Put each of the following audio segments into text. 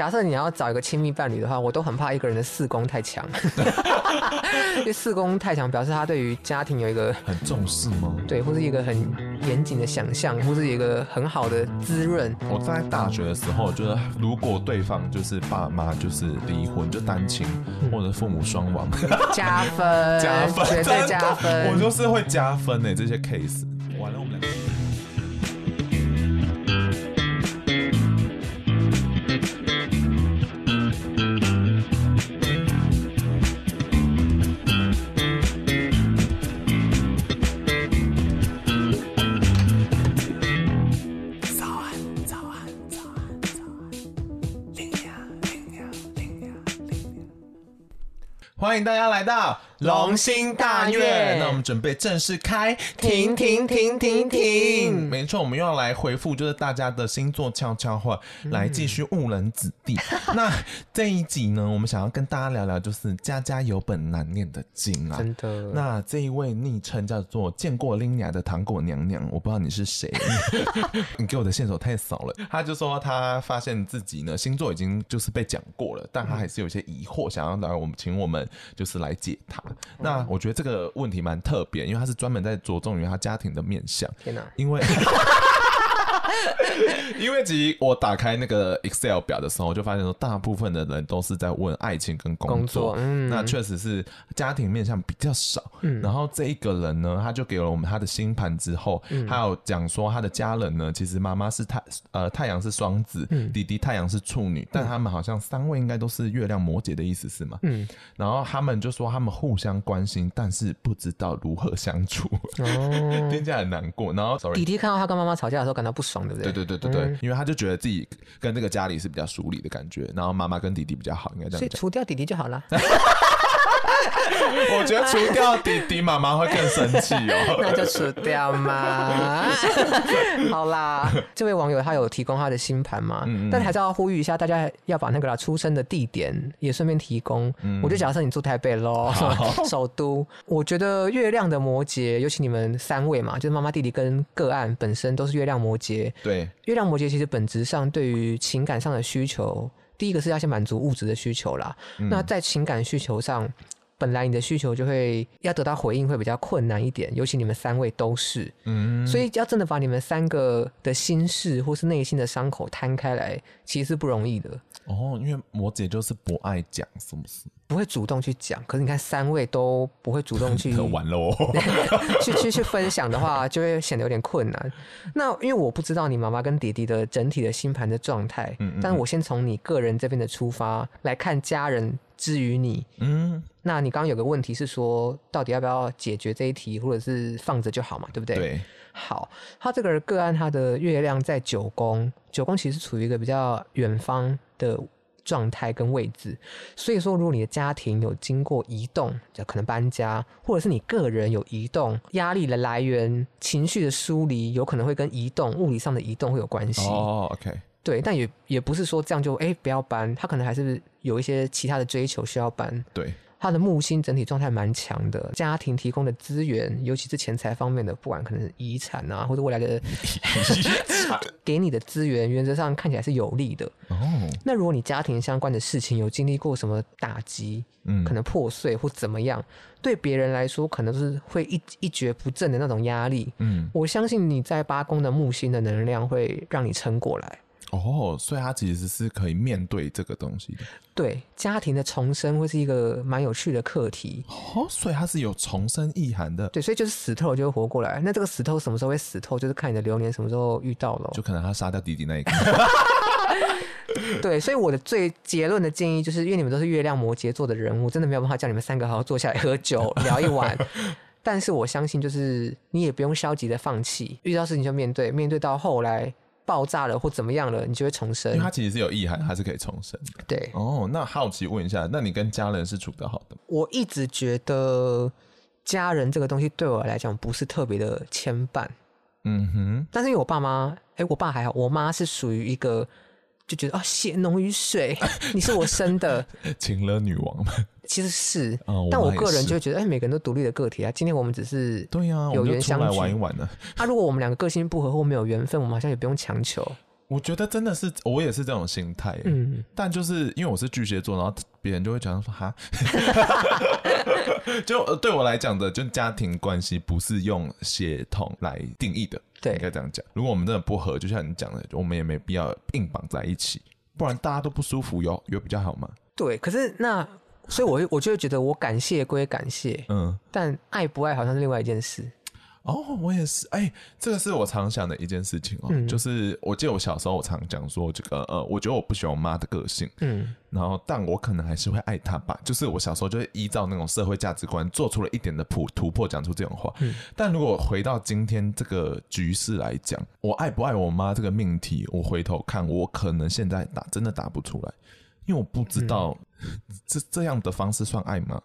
假设你要找一个亲密伴侣的话，我都很怕一个人的四宫太强，因 为四宫太强表示他对于家庭有一个很重视吗？对，或是一个很严谨的想象，或是一个很好的滋润。我在大学的时候，就是如果对方就是爸妈就是离婚，就单亲、嗯、或者父母双亡，加分，加分，绝对加分。我就是会加分的这些 case。完了，我们两个。欢迎大家来到龙兴大悦。那我们准备正式开，停停停停停。没错，我们又要来回复，就是大家的星座悄悄话，来继续误人子弟。嗯、那这一集呢，我们想要跟大家聊聊，就是家家有本难念的经啊。真的。那这一位昵称叫做见过拎娘的糖果娘娘，我不知道你是谁，你给我的线索太少了。他就说他发现自己呢星座已经就是被讲过了，但他还是有些疑惑，想要来我们请我们。就是来解他。那我觉得这个问题蛮特别，因为他是专门在着重于他家庭的面相。天哪！因为。因为其实我打开那个 Excel 表的时候，我就发现说，大部分的人都是在问爱情跟工作。嗯，那确实是家庭面向比较少。嗯，然后这一个人呢，他就给了我们他的星盘之后，还有讲说他的家人呢，其实妈妈是太呃太阳是双子，弟弟太阳是处女，但他们好像三位应该都是月亮摩羯的意思是吗？嗯，然后他们就说他们互相关心，但是不知道如何相处。哦，听起来很难过。然后弟弟看到他跟妈妈吵架的时候，感到不爽。对对对对对，因为他就觉得自己跟这个家里是比较疏离的感觉，然后妈妈跟弟弟比较好，应该这样。所以除掉弟弟就好了。我觉得除掉弟弟，妈妈会更生气哦。那就除掉嘛。好啦，这位网友他有提供他的星盘嘛？嗯嗯，但还是要呼吁一下大家，要把那个出生的地点也顺便提供。嗯、我就假设你住台北喽，首都。我觉得月亮的摩羯，尤其你们三位嘛，就是妈妈、弟弟跟个案本身都是月亮摩羯。对，月亮摩羯其实本质上对于情感上的需求，第一个是要先满足物质的需求啦。嗯、那在情感需求上。本来你的需求就会要得到回应会比较困难一点，尤其你们三位都是，嗯，所以要真的把你们三个的心事或是内心的伤口摊开来，其实是不容易的。哦，因为摩羯就是不爱讲，是不是？不会主动去讲。可是你看三位都不会主动去 完了哦，去去去分享的话，就会显得有点困难。那因为我不知道你妈妈跟弟弟的整体的星盘的状态，嗯，嗯，但我先从你个人这边的出发来看家人。至于你，嗯，那你刚刚有个问题是说，到底要不要解决这一题，或者是放着就好嘛？对不对？对。好，他这个个案，他的月亮在九宫，九宫其实处于一个比较远方的状态跟位置，所以说，如果你的家庭有经过移动，就可能搬家，或者是你个人有移动，压力的来源、情绪的疏离，有可能会跟移动、物理上的移动会有关系。哦，OK。对，但也也不是说这样就哎不要搬，他可能还是有一些其他的追求需要搬。对，他的木星整体状态蛮强的，家庭提供的资源，尤其是钱财方面的，不管可能是遗产啊，或者未来的 给你的资源，原则上看起来是有利的。哦，那如果你家庭相关的事情有经历过什么打击，嗯，可能破碎或怎么样，对别人来说可能是会一一蹶不振的那种压力。嗯，我相信你在八宫的木星的能量会让你撑过来。哦，所以他其实是可以面对这个东西的。对，家庭的重生会是一个蛮有趣的课题。哦，所以它是有重生意涵的。对，所以就是死透就会活过来。那这个死透什么时候会死透？就是看你的流年什么时候遇到了。就可能他杀掉弟弟那一个。对，所以我的最结论的建议就是，因为你们都是月亮摩羯座的人，物真的没有办法叫你们三个好好坐下来喝酒聊一晚。但是我相信，就是你也不用消极的放弃，遇到事情就面对，面对到后来。爆炸了或怎么样了，你就会重生。因为它其实是有意涵，它是可以重生的。对哦，那好奇问一下，那你跟家人是处得好的吗？我一直觉得家人这个东西对我来讲不是特别的牵绊。嗯哼，但是因为我爸妈，哎，我爸还好，我妈是属于一个。就觉得啊，血浓于水，你是我生的，情了女王嘛。其实是，哦、但我个人就会觉得，哎，每个人都独立的个体啊。今天我们只是对呀，有缘相聚，玩一玩的。啊，如果我们两个个性不合或没有缘分，我们好像也不用强求。我觉得真的是，我也是这种心态。嗯，但就是因为我是巨蟹座，然后别人就会讲说哈，就呃对我来讲的，就家庭关系不是用血统来定义的。对，应该这样讲。如果我们真的不合，就像你讲的，我们也没必要硬绑在一起，不然大家都不舒服，有有比较好吗？对，可是那所以我，我我就会觉得，我感谢归感谢，嗯，但爱不爱好像是另外一件事。哦，我也是，哎、欸，这个是我常想的一件事情哦，嗯、就是我记得我小时候我常讲说，这个呃，我觉得我不喜欢我妈的个性，嗯，然后但我可能还是会爱她吧，就是我小时候就会依照那种社会价值观做出了一点的突突破，讲出这种话，嗯，但如果回到今天这个局势来讲，我爱不爱我妈这个命题，我回头看，我可能现在答真的答不出来，因为我不知道、嗯、这这样的方式算爱吗？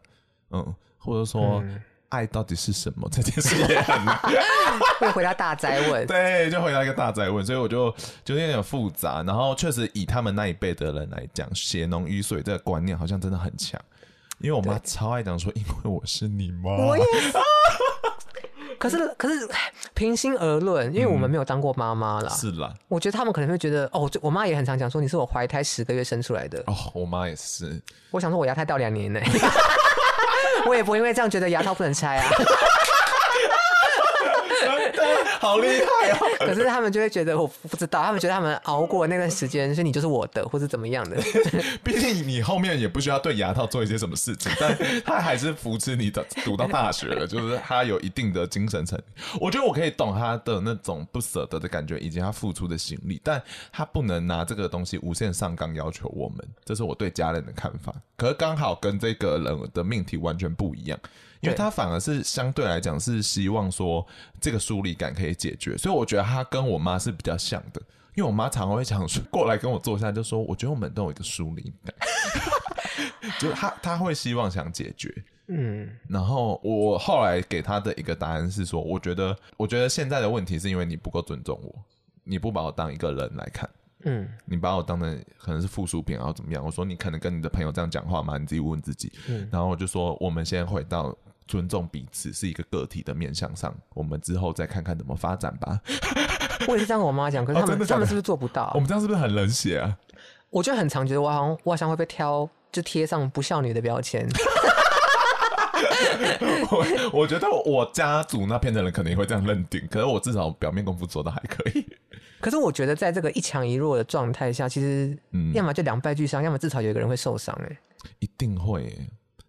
嗯，或者说。嗯爱到底是什么？这件事也很难，会回答大哉问。对，就回答一个大哉问，所以我就就有点复杂。然后确实以他们那一辈的人来讲，血浓于水这个观念好像真的很强。因为我妈超爱讲说，因为我是你妈。我也 是。可是可是，平心而论，因为我们没有当过妈妈啦。是啦。我觉得他们可能会觉得，哦，我妈也很常讲说，你是我怀胎十个月生出来的。哦，我妈也是。我想说，我牙胎掉两年呢。我也不会因为这样觉得牙套不能拆啊。好厉害啊！可是他们就会觉得我不知道，他们觉得他们熬过那段时间，所以你就是我的，或是怎么样的。毕竟你后面也不需要对牙套做一些什么事情，但他还是扶持你的读到大学了，就是他有一定的精神层。我觉得我可以懂他的那种不舍得的感觉，以及他付出的心力，但他不能拿这个东西无限上纲要求我们，这是我对家人的看法。可是刚好跟这个人的命题完全不一样。因为他反而是相对来讲是希望说这个疏离感可以解决，所以我觉得他跟我妈是比较像的。因为我妈常常会想说，过来跟我坐下，就说我觉得我们都有一个疏离感，就他他会希望想解决，嗯。然后我后来给他的一个答案是说，我觉得我觉得现在的问题是因为你不够尊重我，你不把我当一个人来看，嗯，你把我当成可能是附属品，然后怎么样？我说你可能跟你的朋友这样讲话吗？你自己问问自己。嗯。然后我就说，我们先回到。尊重彼此是一个个体的面向上，我们之后再看看怎么发展吧。我也是这样跟我妈讲，可是他们？他们是不是做不到？我们这样是不是很冷血啊？我就很常觉得我好像我好像会被挑，就贴上不孝女的标签。我我觉得我家族那边的人可能也会这样认定，可是我至少表面功夫做的还可以。可是我觉得在这个一强一弱的状态下，其实要么就两败俱伤，要么至少有一个人会受伤。哎，一定会。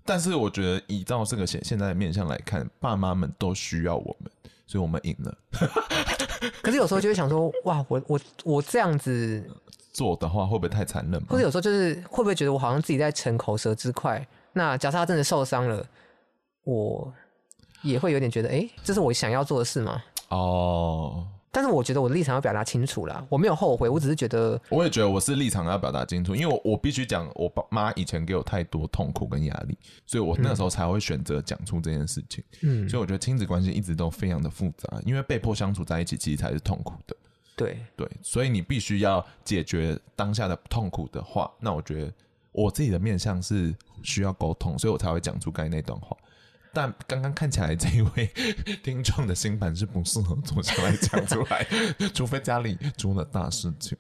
但是我觉得，依照这个现现在的面向来看，爸妈们都需要我们，所以我们赢了。可是有时候就会想说，哇，我我我这样子做的话，会不会太残忍？或者有时候就是会不会觉得我好像自己在逞口舌之快？那假设他真的受伤了，我也会有点觉得，哎、欸，这是我想要做的事吗？哦。但是我觉得我的立场要表达清楚啦，我没有后悔，我只是觉得，我也觉得我是立场要表达清楚，因为我我必须讲，我爸妈以前给我太多痛苦跟压力，所以我那时候才会选择讲出这件事情。嗯，所以我觉得亲子关系一直都非常的复杂，因为被迫相处在一起，其实才是痛苦的。对对，所以你必须要解决当下的痛苦的话，那我觉得我自己的面向是需要沟通，所以我才会讲出刚才那段话。但刚刚看起来，这一位 听众的新盘是不适合坐下来讲出来，除非家里出了大事情。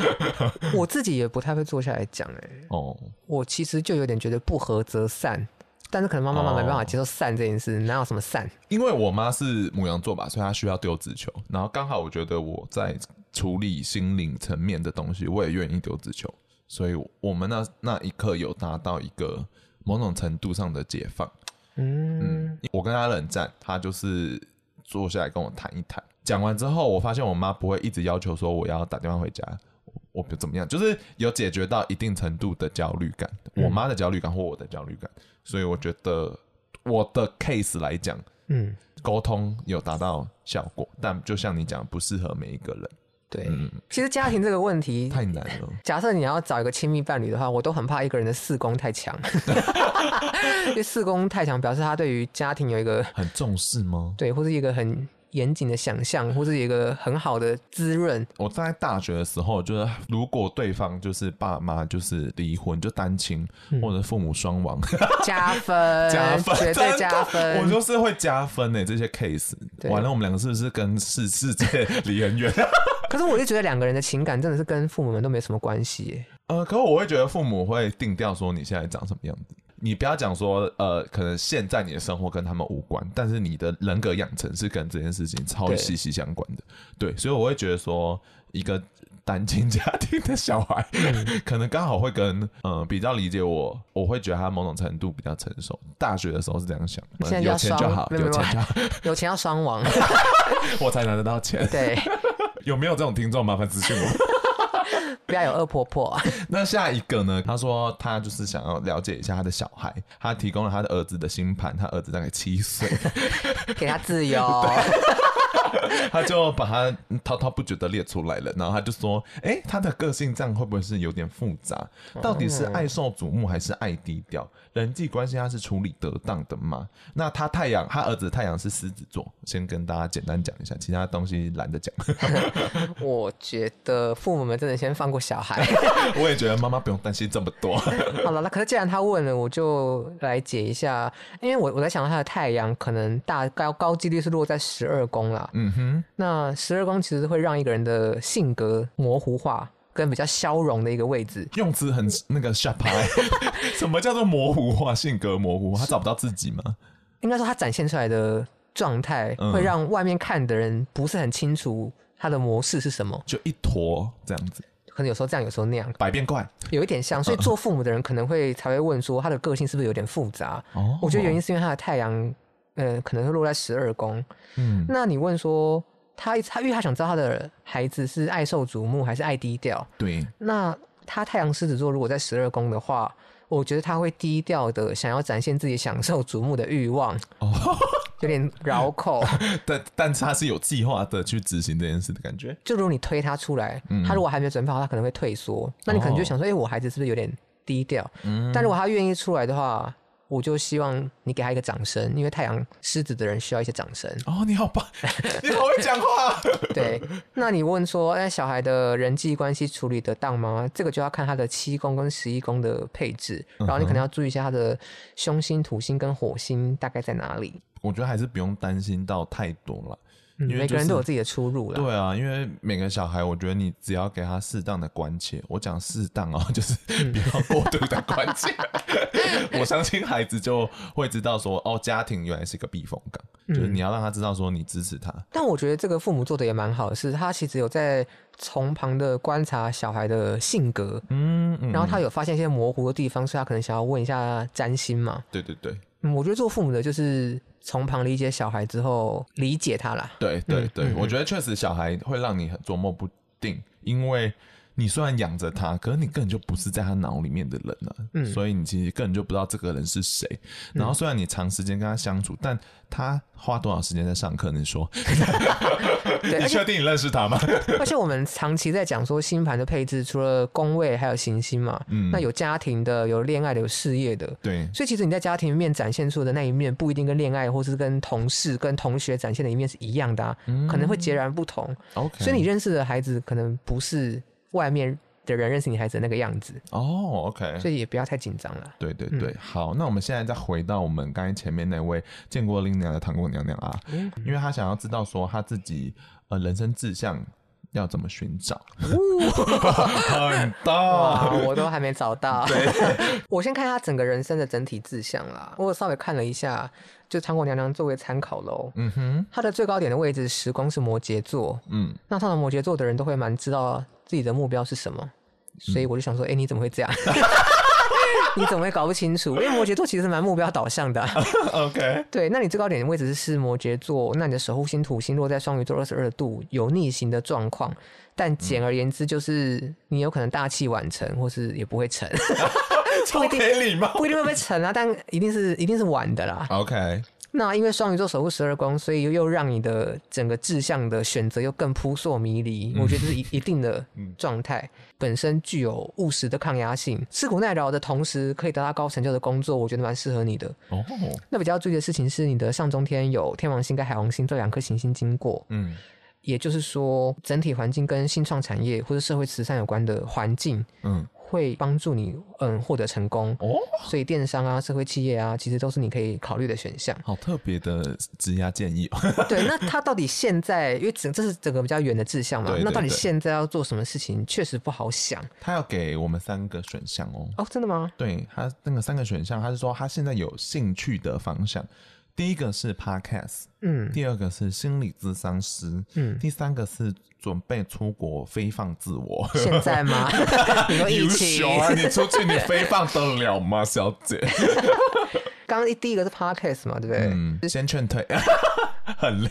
我自己也不太会坐下来讲，哎，哦，我其实就有点觉得不合则散，但是可能妈妈妈没办法接受散这件事，哪有什么散？因为我妈是母羊座吧，所以她需要丢纸球，然后刚好我觉得我在处理心灵层面的东西，我也愿意丢纸球，所以我们那那一刻有达到一个某种程度上的解放。嗯，我跟他冷战，他就是坐下来跟我谈一谈。讲完之后，我发现我妈不会一直要求说我要打电话回家，我不怎么样，就是有解决到一定程度的焦虑感，我妈的焦虑感或我的焦虑感。所以我觉得我的 case 来讲，嗯，沟通有达到效果，但就像你讲，不适合每一个人。对，嗯、其实家庭这个问题 太难了。假设你要找一个亲密伴侣的话，我都很怕一个人的四宫太强，因为四宫太强表示他对于家庭有一个很重视吗？对，或是一个很。严谨的想象，或是一个很好的滋润。我在大学的时候，就是如果对方就是爸妈就是离婚，就单亲、嗯、或者父母双亡，加分，加分，绝对加分。我就是会加分诶，这些 case。完了，我们两个是不是跟世世界离很远？可是我就觉得两个人的情感真的是跟父母们都没什么关系耶。呃，可是我会觉得父母会定调说你现在长什么样子。你不要讲说，呃，可能现在你的生活跟他们无关，但是你的人格养成是跟这件事情超息息相关的。对，对，所以我会觉得说，一个单亲家庭的小孩，嗯、可能刚好会跟，嗯、呃，比较理解我，我会觉得他某种程度比较成熟。大学的时候是这样想，现在有钱就好，有钱就好，有钱要双亡，我才拿得到钱。对，有没有这种听众？麻烦咨询我。不要有恶婆婆。那下一个呢？他说他就是想要了解一下他的小孩，他提供了他的儿子的星盘，他儿子大概七岁，给他自由。他就把他滔滔不绝的列出来了，然后他就说：“哎、欸，他的个性这样会不会是有点复杂？到底是爱受瞩目还是爱低调？人际关系他是处理得当的吗？”那他太阳，他儿子太阳是狮子座，先跟大家简单讲一下，其他东西懒得讲。我觉得父母们真的先放过小孩。我也觉得妈妈不用担心这么多。好了，那可是既然他问了，我就来解一下，因为我我在想他的太阳可能大高高几率是落在十二宫啦。嗯哼，那十二宫其实会让一个人的性格模糊化，跟比较消融的一个位置。用词很那个 sharp 什么叫做模糊化？性格模糊，他找不到自己吗？应该说他展现出来的状态，会让外面看的人不是很清楚他的模式是什么，就一坨这样子。可能有时候这样，有时候那样，百变怪，有一点像。所以做父母的人可能会才会问说，他的个性是不是有点复杂？哦，我觉得原因是因为他的太阳。呃，可能会落在十二宫。嗯，那你问说他他，因为他想知道他的孩子是爱受瞩目还是爱低调？对。那他太阳狮子座如果在十二宫的话，我觉得他会低调的，想要展现自己享受瞩目的欲望。哦，有点绕口。但但是他是有计划的去执行这件事的感觉。就如果你推他出来，嗯、他如果还没有准备好，他可能会退缩。那你可能就想说，哎、哦欸，我孩子是不是有点低调？嗯。但如果他愿意出来的话。我就希望你给他一个掌声，因为太阳狮子的人需要一些掌声。哦，你好棒，你好会讲话。对，那你问说，哎，小孩的人际关系处理得当吗？这个就要看他的七宫跟十一宫的配置，然后你可能要注意一下他的凶星、土星跟火星大概在哪里。我觉得还是不用担心到太多了。嗯就是、每个人都有自己的出入了。对啊，因为每个小孩，我觉得你只要给他适当的关切，我讲适当哦，就是不要过度的关切，嗯、我相信孩子就会知道说，哦，家庭原来是一个避风港，嗯、就是你要让他知道说你支持他。但我觉得这个父母做的也蛮好的，是他其实有在从旁的观察小孩的性格，嗯，嗯，然后他有发现一些模糊的地方，所以他可能想要问一下占星嘛。对对对，嗯，我觉得做父母的就是。从旁理解小孩之后，理解他啦。对对对，嗯、我觉得确实小孩会让你很琢磨不定，因为你虽然养着他，可是你根本就不是在他脑里面的人了、啊。嗯，所以你其实根本就不知道这个人是谁。然后虽然你长时间跟他相处，但他花多少时间在上课？你说？对，你确定你认识他吗？而且我们长期在讲说星盘的配置，除了宫位还有行星嘛，嗯，那有家庭的，有恋爱的，有事业的，对。所以其实你在家庭里面展现出的那一面，不一定跟恋爱或是跟同事、跟同学展现的一面是一样的啊，嗯、可能会截然不同。OK，所以你认识的孩子可能不是外面的人认识你孩子的那个样子。哦，OK，所以也不要太紧张了。对对对，嗯、好，那我们现在再回到我们刚才前面那位见过林娘的糖果娘娘啊，嗯、因为她想要知道说她自己呃人生志向要怎么寻找，哦、很大，我都还没找到。我先看他整个人生的整体志向啦，我稍微看了一下，就长果娘娘作为参考喽。嗯哼，她的最高点的位置时光是摩羯座，嗯，那他的摩羯座的人都会蛮知道自己的目标是什么。所以我就想说，哎、欸，你怎么会这样？你怎么会搞不清楚？因为摩羯座其实是蛮目标导向的、啊。OK，对，那你最高点的位置是摩羯座，那你的守护星土星落在双鱼座二十二度，有逆行的状况。但简而言之，就是你有可能大器晚成，或是也不会成。超给礼貌，不一定会被成啊，但一定是一定是晚的啦。OK。那因为双鱼座守护十二宫，所以又又让你的整个志向的选择又更扑朔迷离。嗯、我觉得这是一一定的 状态，嗯、本身具有务实的抗压性，吃苦耐劳的同时可以得到高成就的工作，我觉得蛮适合你的。哦，那比较注意的事情是，你的上中天有天王星跟海王星这两颗行星经过。嗯。也就是说，整体环境跟新创产业或者社会慈善有关的环境，嗯。会帮助你嗯获得成功哦，所以电商啊、社会企业啊，其实都是你可以考虑的选项。好特别的职涯建议哦。对，那他到底现在，因为整这是整个比较远的志向嘛，那到底现在要做什么事情，确实不好想。他要给我们三个选项哦。哦，真的吗？对，他那个三个选项，他是说他现在有兴趣的方向。第一个是 Podcast，嗯，第二个是心理咨商师，嗯，第三个是准备出国飞放自我。现在吗？你说疫情啊？你出去你飞放得了吗，小姐？刚刚第一个是 Podcast 嘛，对不对？嗯，先劝退。很累。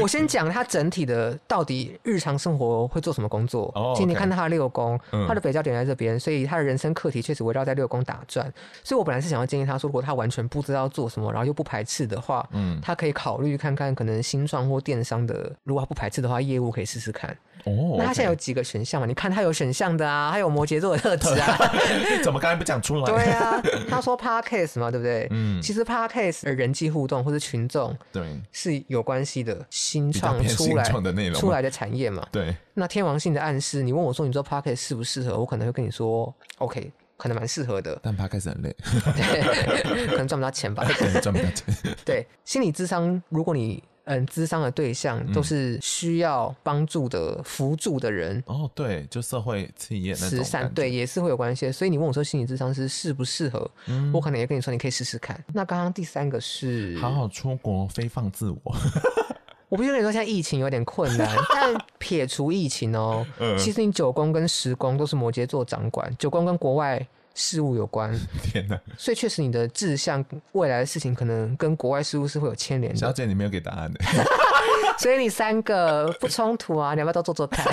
我先讲他整体的到底日常生活会做什么工作。哦，其实你看他的六宫，他的北交点在这边，所以他的人生课题确实围绕在六宫打转。所以我本来是想要建议他说，如果他完全不知道做什么，然后又不排斥的话，嗯，他可以考虑看看可能新创或电商的，如果他不排斥的话，业务可以试试看。哦，那他现在有几个选项嘛？你看他有选项的啊，他有摩羯座的特质啊。怎么刚才不讲出来？对啊，他说 Podcast 嘛，对不对？嗯，其实 Podcast 的人际互动或者群众，对，是有关系的。新创出来的内容出来的产业嘛。对。那天王星的暗示，你问我说，你做 Pocket 适不适合？我可能会跟你说，OK，可能蛮适合的。但 Podcast 很累，对，可能赚不到钱吧。赚不到钱。对，心理智商，如果你。嗯，咨商的对象都是需要帮助的、辅助的人。哦，对，就社会企业慈善，对，也是会有关系。所以你问我说，心理咨商师适不适合？嗯，我可能也跟你说，你可以试试看。那刚刚第三个是好好出国飞放自我。我必须跟你说，现在疫情有点困难，但撇除疫情哦，其实你九宫跟十宫都是摩羯座掌管，九宫跟国外。事物有关，天哪！所以确实，你的志向未来的事情，可能跟国外事务是会有牵连的。小姐，你没有给答案的，所以你三个不冲突啊！你要不要都做做看？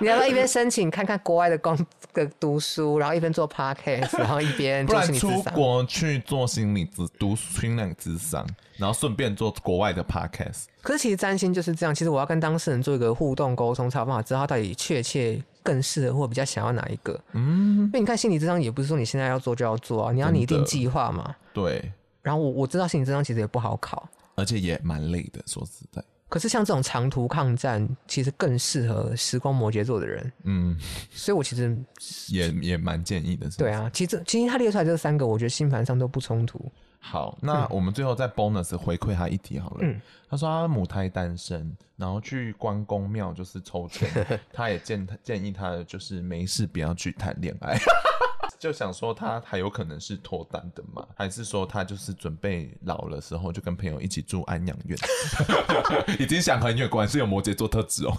你要不要一边申请看看国外的工的读书，然后一边做 podcast，然后一边不然出国去做心理咨读心理咨商，然后顺便做国外的 podcast。可是其实占星就是这样，其实我要跟当事人做一个互动沟通，才有办法知道他到底确切更适合或比较想要哪一个。嗯，因为你看心理智商也不是说你现在要做就要做啊，你要拟定计划嘛。对。然后我我知道心理智商其实也不好考，而且也蛮累的，说实在。可是像这种长途抗战，其实更适合时光摩羯座的人。嗯，所以我其实也也蛮建议的是是。对啊，其实其实他列出来这三个，我觉得星盘上都不冲突。好，那我们最后再 bonus 回馈他一题好了。嗯，他说他母胎单身，然后去关公庙就是抽签，他也建建议他就是没事不要去谈恋爱。就想说他还有可能是脱单的嘛？还是说他就是准备老了时候就跟朋友一起住安养院？已经想很远，果然是有摩羯座特质哦。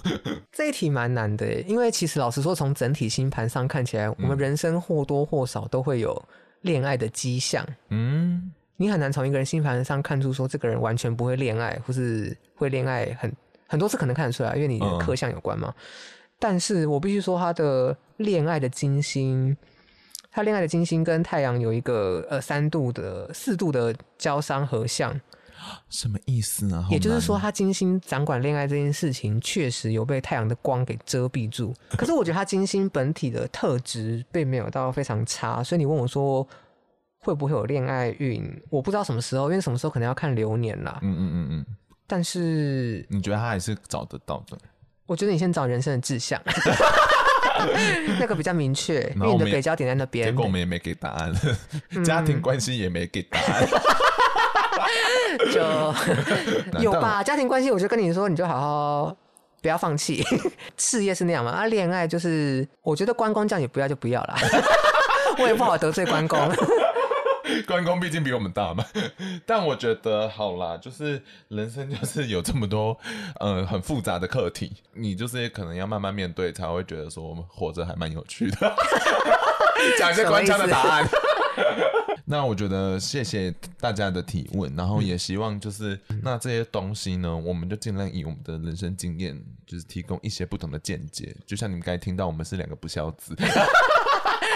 这一题蛮难的，因为其实老实说，从整体星盘上看起来，我们人生或多或少都会有恋爱的迹象。嗯，你很难从一个人星盘上看出说这个人完全不会恋爱，或是会恋爱很很多次可能看得出来，因为你的克相有关嘛。嗯、但是我必须说，他的恋爱的金星。他恋爱的金星跟太阳有一个呃三度的四度的交相合相，什么意思呢？也就是说，他金星掌管恋爱这件事情，确实有被太阳的光给遮蔽住。可是我觉得他金星本体的特质并没有到非常差，所以你问我说会不会有恋爱运？我不知道什么时候，因为什么时候可能要看流年啦。嗯嗯嗯嗯。但是你觉得他还是找得到的？我觉得你先找人生的志向。那个比较明确，因为你的北焦点在那边。结果我们也没给答案，嗯、家庭关系也没给答案。就有吧，家庭关系，我就跟你说，你就好好不要放弃。事业是那样嘛，啊，恋爱就是，我觉得关公这样也不要就不要了。我也不好得罪关公。关公毕竟比我们大嘛，但我觉得好啦，就是人生就是有这么多呃很复杂的课题，你就是可能要慢慢面对，才会觉得说我们活着还蛮有趣的。讲一些官腔的答案。那我觉得谢谢大家的提问，然后也希望就是、那这些东西呢，我们就尽量以我们的人生经验，就是提供一些不同的见解。就像你们刚才听到，我们是两个不孝子。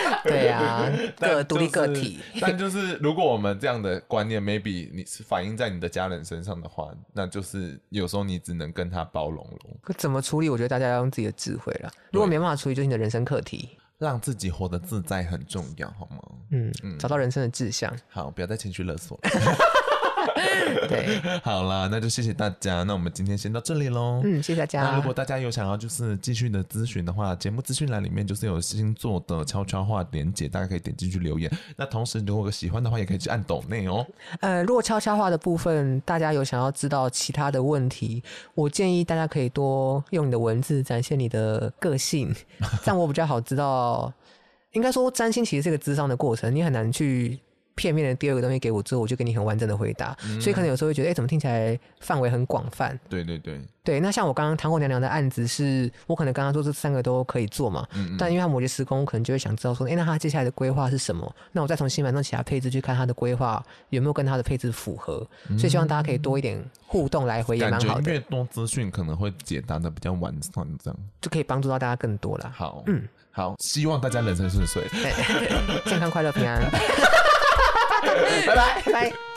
对呀、啊，各独立个体。但就是，如果我们这样的观念，maybe 你是反映在你的家人身上的话，那就是有时候你只能跟他包容了。可怎么处理？我觉得大家要用自己的智慧了。如果没办法处理，就是你的人生课题。让自己活得自在很重要，好吗？嗯嗯，找到人生的志向。好，不要再情绪勒索。对，好啦，那就谢谢大家。那我们今天先到这里喽。嗯，谢谢大家。那如果大家有想要就是继续的咨询的话，节目资讯栏里面就是有星座的悄悄话连接，大家可以点进去留言。那同时，如果喜欢的话，也可以去按抖内哦。呃，如果悄悄话的部分，大家有想要知道其他的问题，我建议大家可以多用你的文字展现你的个性，这样我比较好知道。应该说，占星其实是一个智商的过程，你很难去。片面的第二个东西给我之后，我就给你很完整的回答，嗯、所以可能有时候会觉得，哎、欸，怎么听起来范围很广泛？对对对，对。那像我刚刚糖果娘娘的案子是，是我可能刚刚说这三个都可以做嘛，嗯嗯，但因为他摩羯时空，我可能就会想知道说，哎、欸，那他接下来的规划是什么？那我再从新版中其他配置去看他的规划有没有跟他的配置符合？嗯、所以希望大家可以多一点互动来回也蛮好的。越多资讯可能会解答的比较完善，这样就可以帮助到大家更多了。好，嗯，好，希望大家人生顺遂，健康快乐平安。拜拜，拜。